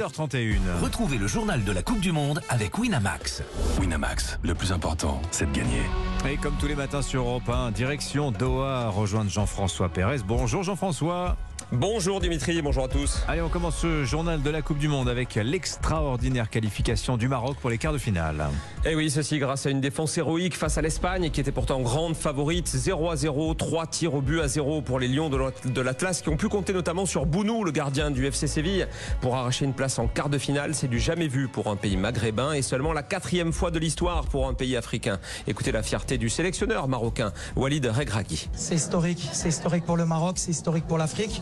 8h31. Retrouvez le journal de la Coupe du Monde avec Winamax. Winamax, le plus important, c'est de gagner. Et comme tous les matins sur Europe 1, direction Doha, rejoindre Jean-François Pérez. Bonjour Jean-François. Bonjour Dimitri, bonjour à tous. Allez, on commence ce journal de la Coupe du Monde avec l'extraordinaire qualification du Maroc pour les quarts de finale. Et eh oui, ceci grâce à une défense héroïque face à l'Espagne qui était pourtant grande favorite. 0 à 0, 3 tirs au but à 0 pour les Lions de l'Atlas qui ont pu compter notamment sur Bounou, le gardien du FC Séville, pour arracher une place en quart de finale. C'est du jamais vu pour un pays maghrébin et seulement la quatrième fois de l'histoire pour un pays africain. Écoutez la fierté du sélectionneur marocain, Walid Regragui. C'est historique, c'est historique pour le Maroc, c'est historique pour l'Afrique.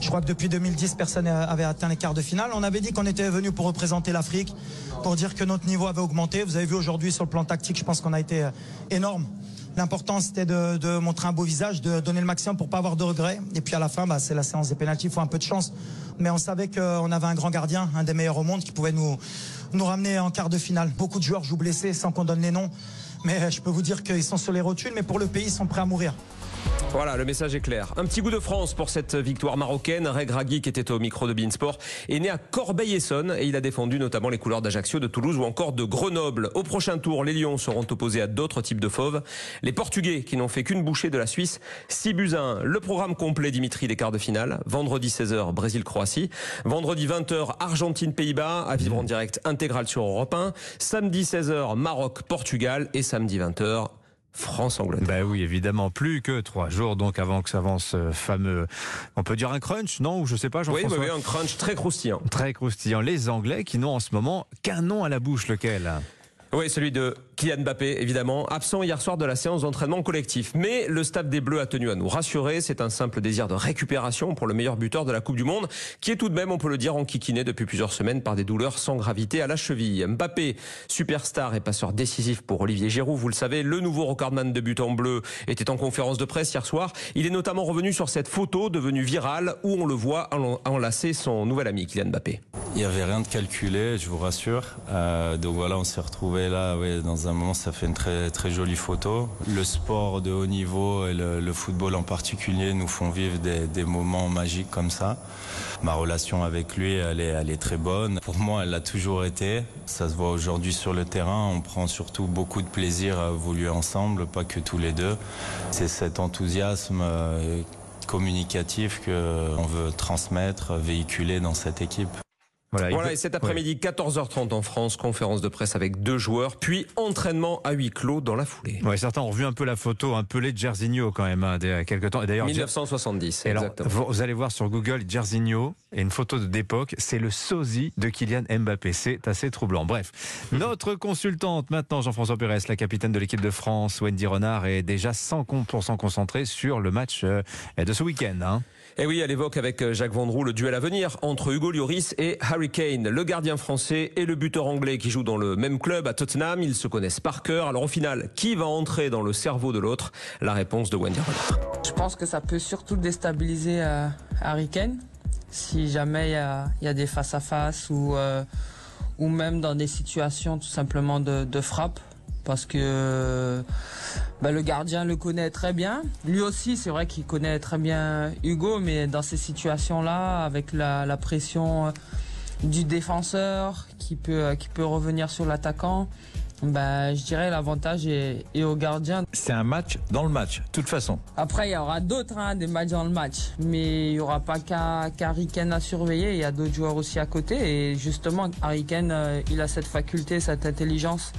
Je crois que depuis 2010, personne n'avait atteint les quarts de finale. On avait dit qu'on était venu pour représenter l'Afrique, pour dire que notre niveau avait augmenté. Vous avez vu aujourd'hui sur le plan tactique, je pense qu'on a été euh, énorme. L'important, c'était de, montrer un beau visage, de donner le maximum pour pas avoir de regrets. Et puis à la fin, bah, c'est la séance des pénalties. Il faut un peu de chance. Mais on savait qu'on avait un grand gardien, un des meilleurs au monde, qui pouvait nous, nous ramener en quart de finale. Beaucoup de joueurs jouent blessés sans qu'on donne les noms. Mais je peux vous dire qu'ils sont sur les rotules, mais pour le pays, ils sont prêts à mourir. Voilà, le message est clair. Un petit goût de France pour cette victoire marocaine. Reg Ragui, qui était au micro de Beansport, est né à Corbeil-Essonne et il a défendu notamment les couleurs d'Ajaccio, de Toulouse ou encore de Grenoble. Au prochain tour, les Lions seront opposés à d'autres types de fauves. Les Portugais, qui n'ont fait qu'une bouchée de la Suisse, 6 buts 1. Le programme complet, Dimitri, des quarts de finale. Vendredi 16h, Brésil-Croatie. Vendredi 20h, Argentine-Pays-Bas, à vivre en direct intégral sur Europe 1. Samedi 16h, Maroc-Portugal. Et samedi 20h, France-Angleterre. Ben oui, évidemment, plus que trois jours donc avant que s'avance ce fameux, on peut dire un crunch, non? Ou je sais pas, Jean-François? Oui, oui, un crunch très croustillant. Très croustillant. Les Anglais qui n'ont en ce moment qu'un nom à la bouche, lequel? Oui, celui de Kylian Mbappé, évidemment, absent hier soir de la séance d'entraînement collectif. Mais le staff des Bleus a tenu à nous rassurer. C'est un simple désir de récupération pour le meilleur buteur de la Coupe du Monde, qui est tout de même, on peut le dire, enquiquiné depuis plusieurs semaines par des douleurs sans gravité à la cheville. Mbappé, superstar et passeur décisif pour Olivier Giroud, vous le savez, le nouveau recordman de but en bleu était en conférence de presse hier soir. Il est notamment revenu sur cette photo devenue virale où on le voit enlacer son nouvel ami Kylian Mbappé. Il n'y avait rien de calculé, je vous rassure. Euh, donc voilà, on s'est retrouvé là, dans un moment, ça fait une très très jolie photo. Le sport de haut niveau et le, football en particulier nous font vivre des, moments magiques comme ça. Ma relation avec lui, elle est, elle est très bonne. Pour moi, elle l'a toujours été. Ça se voit aujourd'hui sur le terrain. On prend surtout beaucoup de plaisir à évoluer ensemble, pas que tous les deux. C'est cet enthousiasme euh, communicatif qu'on veut transmettre, véhiculer dans cette équipe. Voilà, et cet après-midi, 14h30 en France, conférence de presse avec deux joueurs, puis entraînement à huis clos dans la foulée. Ouais, certains ont revu un peu la photo, un peu les Jerzinho quand même, hein, il y a quelques temps. D'ailleurs, 1970, exactement. vous allez voir sur Google Jerzinho et une photo d'époque, c'est le sosie de Kylian Mbappé. C'est assez troublant. Bref, notre consultante maintenant, Jean-François Pérez, la capitaine de l'équipe de France, Wendy Renard, est déjà 100% concentrée sur le match euh, de ce week-end. Hein. Et oui, elle évoque avec euh, Jacques Vendroux le duel à venir entre Hugo Lloris et Harry Kane, le gardien français et le buteur anglais qui jouent dans le même club à Tottenham. Ils se connaissent par cœur. Alors au final, qui va entrer dans le cerveau de l'autre? La réponse de Wendy Renard. Je pense que ça peut surtout déstabiliser euh, Harry Kane si jamais il y a, des face-à-face euh, ou même dans des situations tout simplement de frappe parce que bah, le gardien le connaît très bien. Lui aussi, c'est vrai qu'il connaît très bien Hugo, mais dans ces situations-là, avec la, pression du défenseur qui peut, qui peut revenir sur l'attaquant, bah, je dirais l'avantage est, au gardien. C'est un match dans le match, de toute façon. Après, il y aura d'autres, hein, des matchs dans le match. Mais il n'y aura pas qu'à à surveiller. Il y a d'autres joueurs aussi à côté. Et justement, Harry euh, il a cette faculté, cette intelligence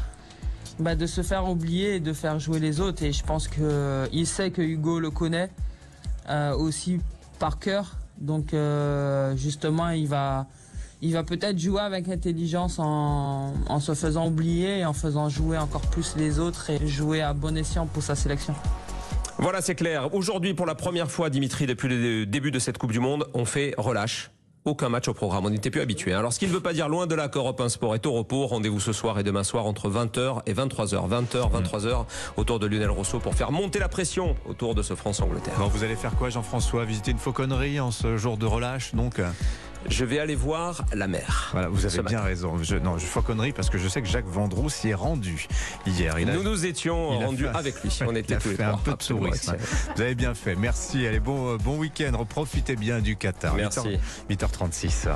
bah, de se faire oublier et de faire jouer les autres. Et je pense qu'il sait que Hugo le connaît euh, aussi par cœur. Donc euh, justement, il va, il va peut-être jouer avec intelligence en, en, se faisant oublier et en faisant jouer encore plus les autres et jouer à bon escient pour sa sélection. Voilà, c'est clair. Aujourd'hui, pour la première fois, Dimitri, depuis le début de cette Coupe du Monde, on fait relâche aucun match au programme. On n'était plus habitué. Hein. Alors, ce qui ne veut pas dire loin de là qu'Europe 1 Sport est au repos. Rendez-vous ce soir et demain soir entre 20h et 23h. 20h, 23h autour de Lionel Rousseau pour faire monter la pression autour de ce France-Angleterre. vous allez faire quoi, Jean-François? Visiter une fauconnerie en ce jour de relâche, donc? Je vais aller voir la mer. Voilà, vous avez bien raison. Je, non, je fauconnerie parce que je sais que Jacques Vendroux s'y est rendu hier. nous nous étions rendus avec lui. On était tous les Un peu de tourisme. Vous avez bien fait. Merci. Allez, bon, bon week-end. Profitez bien du Qatar. Merci. 8h36.